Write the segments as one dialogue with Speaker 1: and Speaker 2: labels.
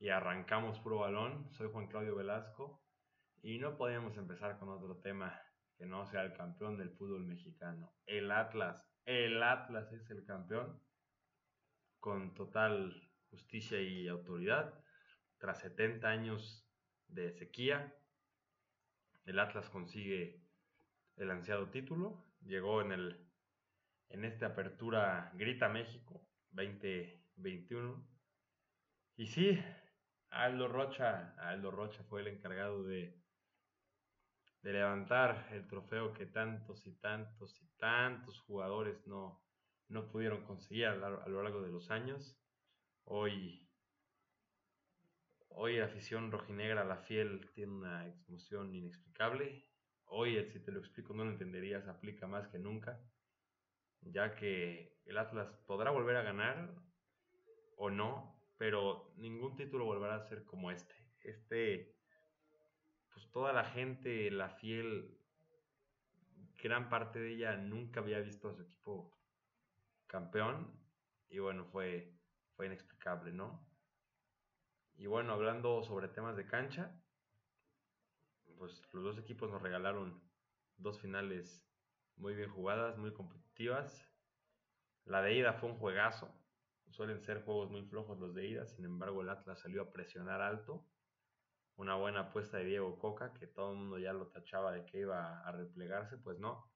Speaker 1: y arrancamos puro balón. Soy Juan Claudio Velasco y no podíamos empezar con otro tema que no sea el campeón del fútbol mexicano. El Atlas. El Atlas es el campeón con total justicia y autoridad. Tras 70 años de sequía, el Atlas consigue el ansiado título. Llegó en el en esta apertura Grita México 2021. Y sí, Aldo Rocha, Aldo Rocha fue el encargado de, de levantar el trofeo que tantos y tantos y tantos jugadores no, no pudieron conseguir a, lo largo de los años. Hoy, hoy la afición rojinegra, la fiel, tiene una emoción inexplicable. Hoy, si te lo explico, no lo entenderías, aplica más que nunca, ya que el Atlas podrá volver a ganar o no, pero ningún título volverá a ser como este. Este, pues toda la gente, la fiel, gran parte de ella nunca había visto a su equipo campeón y bueno, fue, fue inexplicable, ¿no? Y bueno, hablando sobre temas de cancha, pues los dos equipos nos regalaron dos finales muy bien jugadas, muy competitivas. La de ida fue un juegazo, Suelen ser juegos muy flojos los de ida, sin embargo el Atlas salió a presionar alto. Una buena apuesta de Diego Coca, que todo el mundo ya lo tachaba de que iba a replegarse, pues no.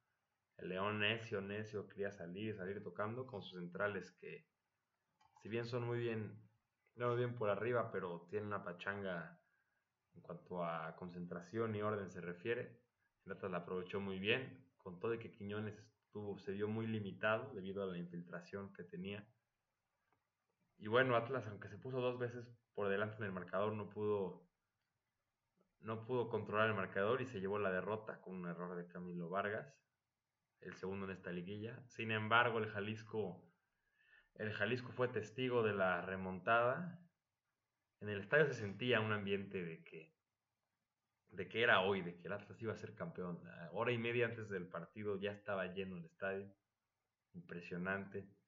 Speaker 1: El León necio, necio, quería salir y salir tocando con sus centrales que, si bien son muy bien, no muy bien por arriba, pero tienen una pachanga en cuanto a concentración y orden se refiere. El Atlas la aprovechó muy bien, con todo y que Quiñones estuvo, se vio muy limitado debido a la infiltración que tenía y bueno, Atlas, aunque se puso dos veces por delante en el marcador, no pudo, no pudo controlar el marcador y se llevó la derrota con un error de Camilo Vargas, el segundo en esta liguilla. Sin embargo, el Jalisco, el Jalisco fue testigo de la remontada. En el estadio se sentía un ambiente de que, de que era hoy, de que el Atlas iba a ser campeón. Hora y media antes del partido ya estaba lleno el estadio. Impresionante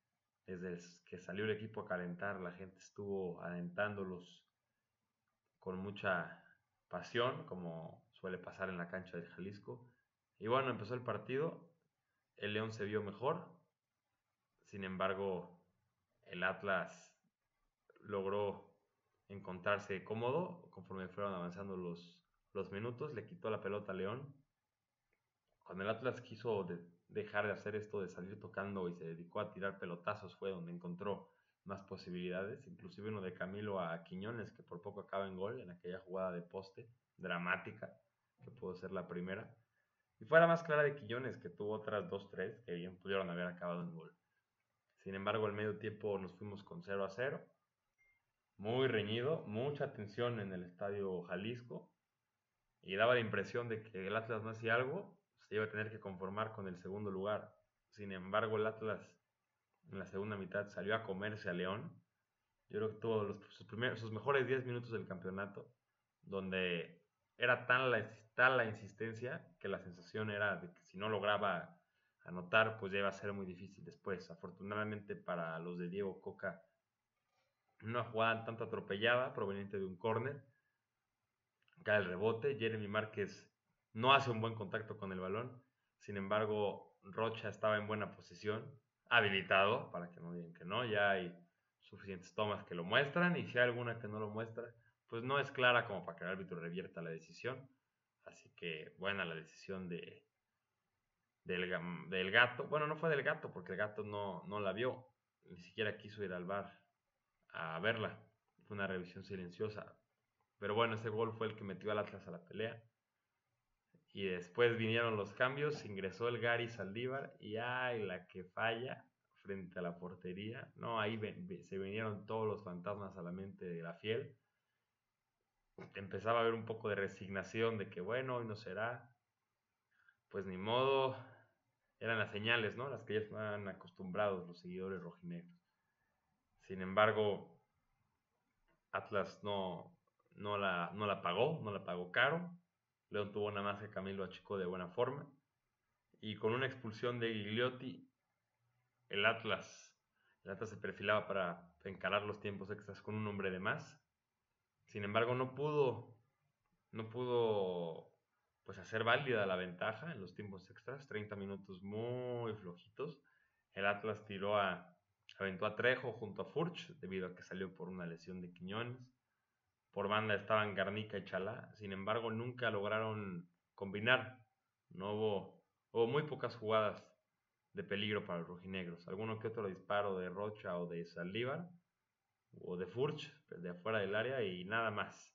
Speaker 1: desde que salió el equipo a calentar, la gente estuvo alentándolos con mucha pasión, como suele pasar en la cancha de Jalisco. Y bueno, empezó el partido, el León se vio mejor, sin embargo, el Atlas logró encontrarse cómodo conforme fueron avanzando los, los minutos, le quitó la pelota a León. Cuando el Atlas quiso dejar de hacer esto de salir tocando y se dedicó a tirar pelotazos fue donde encontró más posibilidades, inclusive uno de Camilo a Quiñones que por poco acaba en gol en aquella jugada de poste dramática que pudo ser la primera. Y fue la más clara de Quiñones que tuvo otras dos, tres que bien pudieron haber acabado en gol. Sin embargo, al medio tiempo nos fuimos con 0 a 0. Muy reñido, mucha tensión en el estadio Jalisco. Y daba la impresión de que el Atlas no hacía algo se iba a tener que conformar con el segundo lugar. Sin embargo, el Atlas en la segunda mitad salió a comerse a León. Yo creo que tuvo los, sus, mejores 10 minutos del campeonato, donde era tan la, tal la insistencia que la sensación era de que si no lograba anotar, pues ya iba a ser muy difícil después. Afortunadamente para los de Diego Coca, una jugada tanto atropellada proveniente de un córner, cae el rebote, Jeremy Márquez no hace un buen contacto con el balón. Sin embargo, Rocha estaba en buena posición, habilitado, para que no digan que no, ya hay suficientes tomas que lo muestran y si hay alguna que no lo muestra, pues no es clara como para que el árbitro revierta la decisión. Así que buena la decisión de, del, gato. Bueno, no fue del gato porque el gato no, no la vio, ni siquiera quiso ir al bar a verla. Fue una revisión silenciosa. Pero bueno, ese gol fue el que metió al Atlas a la pelea. Y después vinieron los cambios, ingresó el Gary Saldívar y ay, la que falla frente a la portería. No, ahí se vinieron todos los fantasmas a la mente de la fiel. Empezaba a haber un poco de resignación de que bueno, hoy no será. Pues ni modo, eran las señales, ¿no? Las que ya estaban acostumbrados los seguidores rojinegros. Sin embargo, Atlas no, no, la, no la pagó, no la pagó caro León tuvo nada más que Camilo achicó de buena forma. Y con una expulsión de Gigliotti, el Atlas, el Atlas se perfilaba para encarar los tiempos extras con un hombre de más. Sin embargo, no pudo, no pudo pues hacer válida la ventaja en los tiempos extras, 30 minutos muy flojitos. El Atlas tiró a, aventó a Trejo junto a Furch, debido a que salió por una lesión de Quiñones. Por banda estaban Garnica y Chalá, sin embargo nunca lograron combinar. No hubo, hubo muy pocas jugadas de peligro para los rojinegros. Alguno que otro disparo de Rocha o de Saldívar o de Furch, de afuera del área y nada más.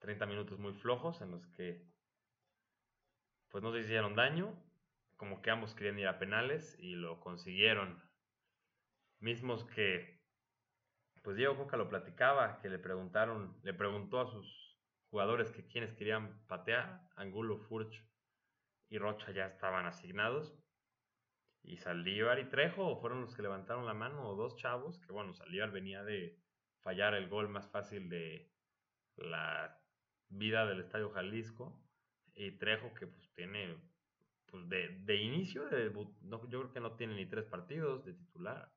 Speaker 1: 30 minutos muy flojos en los que pues no se hicieron daño, como que ambos querían ir a penales y lo consiguieron. Mismos que, pues Diego Coca lo platicaba, que le preguntaron, le preguntó a sus jugadores que quienes querían patear, Angulo, Furch y Rocha ya estaban asignados. Y Saldívar y Trejo fueron los que levantaron la mano, dos chavos, que bueno, Saldívar venía de fallar el gol más fácil de la vida del Estadio Jalisco y Trejo que pues tiene pues de, inicio de no, yo creo que no tiene ni tres partidos de titular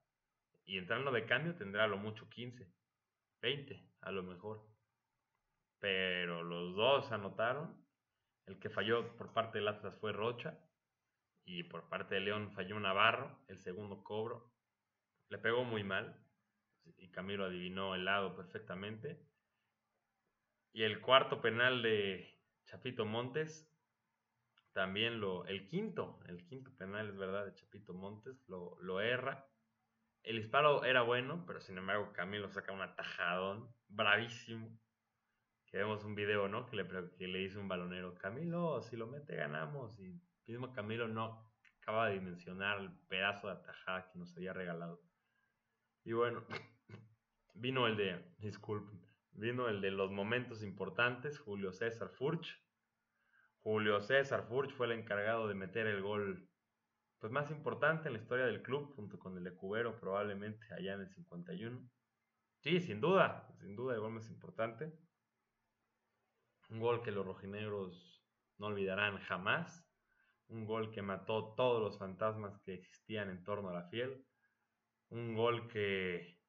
Speaker 1: y entrando de cambio tendrá a lo mucho 15 20 a lo mejor. Pero los dos anotaron. El que falló por parte del Atlas fue Rocha y por parte de León falló Navarro el segundo cobro. Le pegó muy mal y Camilo adivinó el lado perfectamente. Y el cuarto penal de Chapito Montes, también lo, el quinto, el quinto penal es verdad de Chapito Montes, lo, lo erra. El disparo era bueno, pero sin embargo Camilo saca un atajadón bravísimo. Que vemos un video, ¿no? Que le, que le dice un balonero, Camilo, si lo mete ganamos. Y mismo Camilo no acaba de dimensionar el pedazo de atajada que nos había regalado. Y bueno, vino el de, disculpen, Vino el de los momentos importantes, Julio César Furch. Julio César Furch fue el encargado de meter el gol pues, más importante en la historia del club, junto con el de Cubero probablemente allá en el 51. Sí, sin duda, sin duda el gol más importante. Un gol que los rojinegros no olvidarán jamás. Un gol que mató todos los fantasmas que existían en torno a la fiel. Un gol que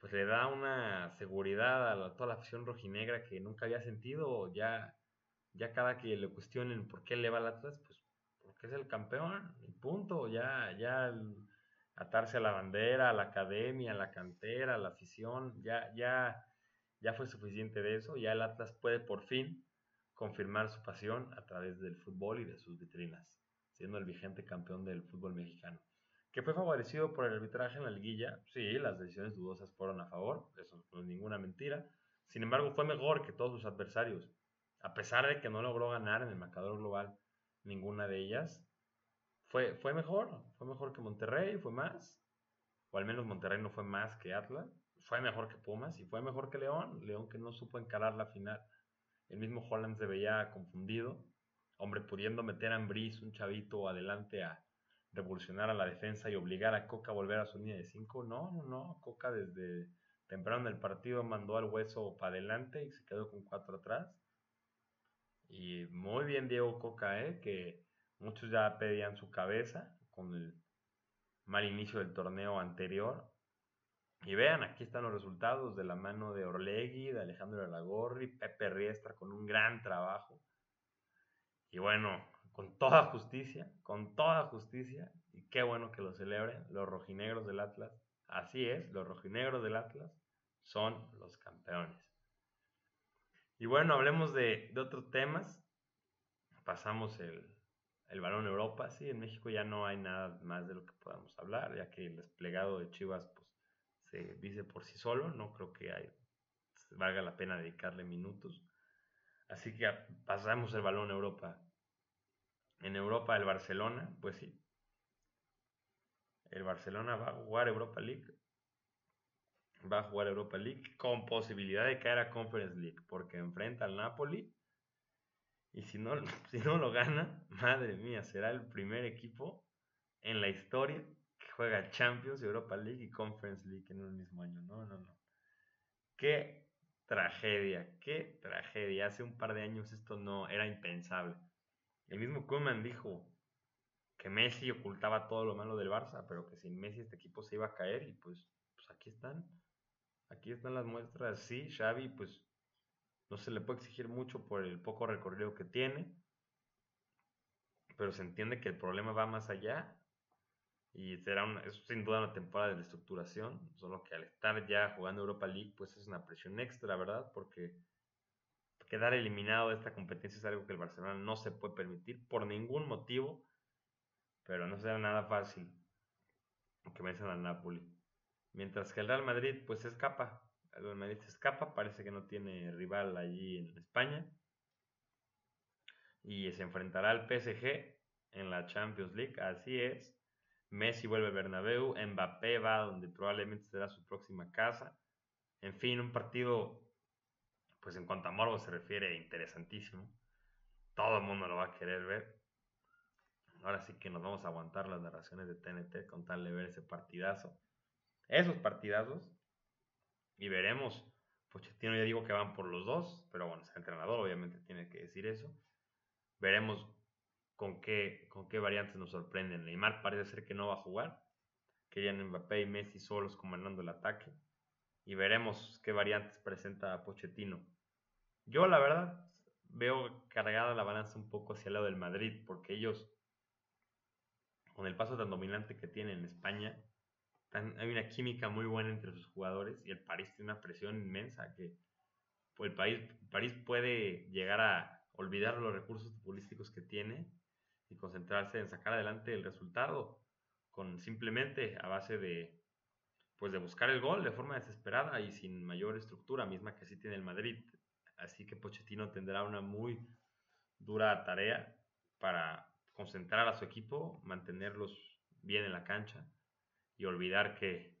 Speaker 1: pues le da una seguridad a toda la afición rojinegra que nunca había sentido. Ya, ya cada que le cuestionen por qué le va al Atlas, pues porque es el campeón, y punto. Ya, ya atarse a la bandera, a la academia, a la cantera, a la afición, ya, ya, ya fue suficiente de eso. Ya el Atlas puede por fin confirmar su pasión a través del fútbol y de sus vitrinas, siendo el vigente campeón del fútbol mexicano que fue favorecido por el arbitraje en la liguilla. Sí, las decisiones dudosas fueron a favor, eso no es ninguna mentira. Sin embargo, fue mejor que todos sus adversarios. A pesar de que no logró ganar en el marcador global ninguna de ellas, fue, fue mejor. Fue mejor que Monterrey, fue más. O al menos Monterrey no fue más que Atlas. Fue mejor que Pumas y fue mejor que León. León que no supo encarar la final. El mismo Holland se veía confundido. Hombre, pudiendo meter a Ambris, un chavito, adelante a, revolucionar a la defensa y obligar a Coca a volver a su línea de 5. No, no, no. Coca desde temprano en el partido mandó al hueso para adelante y se quedó con cuatro atrás. Y muy bien Diego Coca, ¿eh? que muchos ya pedían su cabeza con el mal inicio del torneo anterior. Y vean, aquí están los resultados de la mano de Orlegui, de Alejandro Aragorri, Pepe Riestra con un gran trabajo. Y bueno, con toda justicia, con toda justicia, y qué bueno que lo celebren los rojinegros del Atlas. Así es, los rojinegros del Atlas son los campeones. Y bueno, hablemos de, otros temas. Pasamos el, el balón Europa. Sí, en México ya no hay nada más de lo que podamos hablar, ya que el desplegado de Chivas pues, se dice por sí solo. No creo que valga la pena dedicarle minutos. Así que pasamos el balón Europa en Europa el Barcelona, pues sí. El Barcelona va a jugar Europa League. Va a jugar Europa League con posibilidad de caer a Conference League porque enfrenta al Napoli. Y si no, si no lo gana, madre mía, será el primer equipo en la historia que juega Champions, Europa League y Conference League en un mismo año. No, no, no. Qué tragedia, qué tragedia. Hace un par de años esto no era impensable. El mismo Koeman dijo que Messi ocultaba todo lo malo del Barça, pero que sin Messi este equipo se iba a caer y pues, pues aquí están. Aquí están las muestras. Sí, Xavi pues No se le puede exigir mucho por el poco recorrido que tiene, pero se entiende que el problema va más allá y será una, es sin duda una temporada de estructuración, solo que al estar ya jugando Europa League, pues es una presión extra, ¿verdad? Porque quedar eliminado de esta competencia es algo que el Barcelona no se puede permitir por ningún motivo, pero no será nada fácil que vencen al Napoli. Mientras que el Real Madrid pues escapa, el Real Madrid se escapa, parece que no tiene rival allí en España y se enfrentará al PSG en la Champions League, así es. Messi vuelve a Bernabéu, Mbappé va donde probablemente será su próxima casa. En fin, un partido, pues en cuanto a morbo se refiere, interesantísimo. Todo el mundo lo va a querer ver. Ahora sí que nos vamos a aguantar las narraciones de TNT con tal de ver ese partidazo. Esos partidazos. Y veremos. Pochettino ya digo que van por los dos, pero bueno, el entrenador obviamente tiene que decir eso. Veremos con qué, con qué variantes nos sorprenden. Neymar parece ser que no va a jugar. Querían Mbappé y Messi solos comandando el ataque. Y veremos qué variantes presenta Pochettino. Yo, la verdad, veo cargada la balanza un poco hacia el lado del Madrid, porque ellos, con el paso tan dominante que tienen en España, hay una química muy buena entre sus jugadores y el París tiene una presión inmensa que pues, el, país, París puede llegar a olvidar los recursos futbolísticos que tiene y concentrarse en sacar adelante el resultado con simplemente a base de pues de buscar el gol de forma desesperada y sin mayor estructura misma que así tiene el Madrid. Así que Pochettino tendrá una muy dura tarea para concentrar a su equipo, mantenerlos bien en la cancha y olvidar que,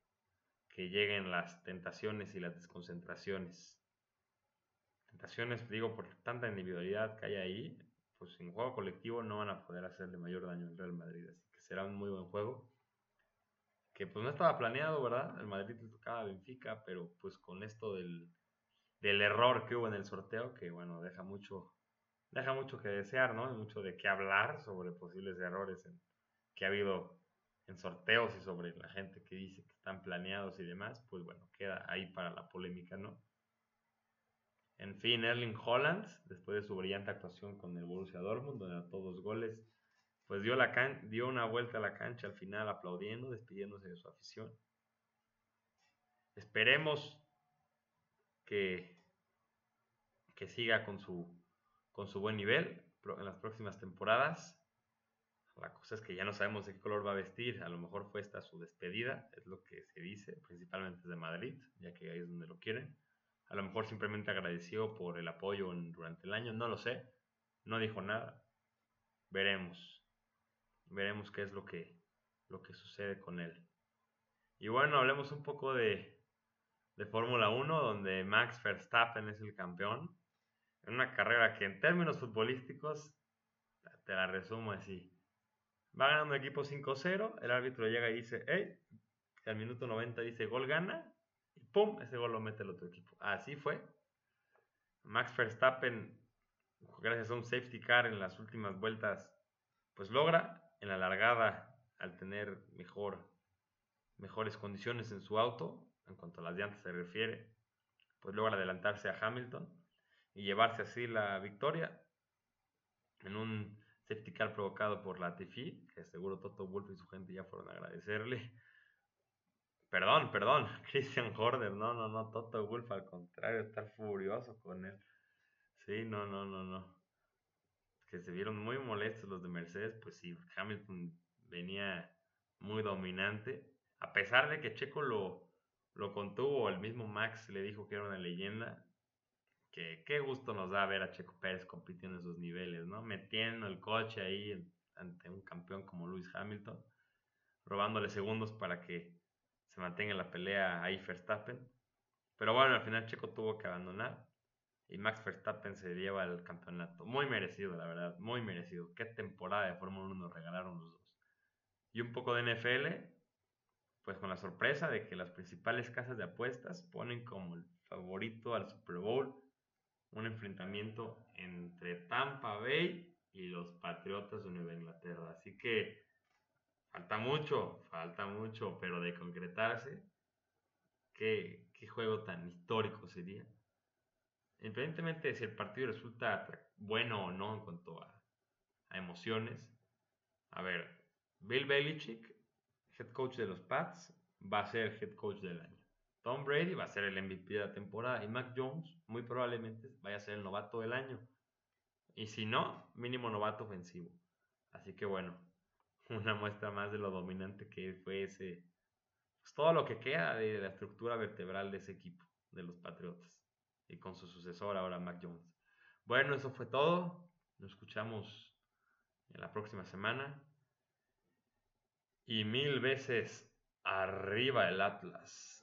Speaker 1: que lleguen las tentaciones y las desconcentraciones tentaciones, digo, por tanta individualidad que hay ahí, pues en juego colectivo no van a poder hacerle mayor daño al Real Madrid. Así que será un muy buen juego. Que pues no estaba planeado, ¿verdad? El Madrid le tocaba a Benfica, pero pues con esto del, del error que hubo en el sorteo, que bueno, deja mucho, deja mucho que desear, ¿no? Mucho de qué hablar sobre posibles errores que ha habido en sorteos y sobre la gente que dice que están planeados y demás, pues bueno, queda ahí para la polémica, ¿no? En fin, Erling Holland, después de su brillante actuación con el Borussia Dortmund, donde a todos goles, pues dio, la dio una vuelta a la cancha al final aplaudiendo, despidiéndose de su afición. Esperemos que, que siga con su, con su buen nivel en las próximas temporadas. La cosa es que ya no sabemos de qué color va a vestir. A lo mejor fue esta su despedida, es lo que se dice, principalmente de Madrid, ya que ahí es donde lo quieren. A lo mejor simplemente agradeció por el apoyo durante el año, no lo sé. No dijo nada. Veremos. Veremos qué es lo que, lo que sucede con él. Y bueno, hablemos un poco de, de Fórmula 1, donde Max Verstappen es el campeón. En una carrera que en términos futbolísticos, te la resumo así. Va ganando el equipo 5-0, el árbitro llega y dice, hey, al minuto 90 dice gol gana, y ¡pum! Ese gol lo mete el otro equipo. Así fue. Max Verstappen, gracias a un safety car en las últimas vueltas, pues logra en la largada, al tener mejor, mejores condiciones en su auto, en cuanto a las llantas se refiere, pues logra adelantarse a Hamilton y llevarse así la victoria en un safety car provocado por la Tifi, que seguro Toto Wolff y su gente ya fueron a agradecerle Perdón, perdón, Christian Horner, no, no, no, Toto Wolf, al contrario, estar furioso con él. Sí, no, no, no, no. Que se vieron muy molestos los de Mercedes, pues sí, Hamilton venía muy dominante. A pesar de que Checo lo, lo contuvo, el mismo Max le dijo que era una leyenda. Que qué gusto nos da ver a Checo Pérez compitiendo en esos niveles, ¿no? Metiendo el coche ahí ante un campeón como Lewis Hamilton, robándole segundos para que se mantenga en la pelea ahí Verstappen. Pero bueno, al final Checo tuvo que abandonar y Max Verstappen se lleva el campeonato. Muy merecido, la verdad, muy merecido. Qué temporada de Fórmula 1 nos regalaron los dos. Y un poco de NFL, pues con la sorpresa de que las principales casas de apuestas ponen como el favorito al Super Bowl un enfrentamiento entre Tampa Bay y los Patriotas de Nueva Inglaterra. Así que Falta mucho, falta mucho, pero de concretarse, ¿qué, qué juego tan histórico sería? independientemente de si el partido resulta bueno o no en cuanto a, a emociones, a ver, Bill Belichick, head coach de los Pats, va a ser head coach del año. Tom Brady va a ser el MVP de la temporada y Mac Jones muy probablemente vaya a ser el novato del año. Y si no, mínimo novato ofensivo. Así que bueno, una muestra más de lo dominante que fue ese, pues todo lo que queda de la estructura vertebral de ese equipo, de los Patriotas, y con su sucesor ahora Mac Jones. Bueno, eso fue todo. Nos escuchamos en la próxima semana. Y mil veces arriba el Atlas.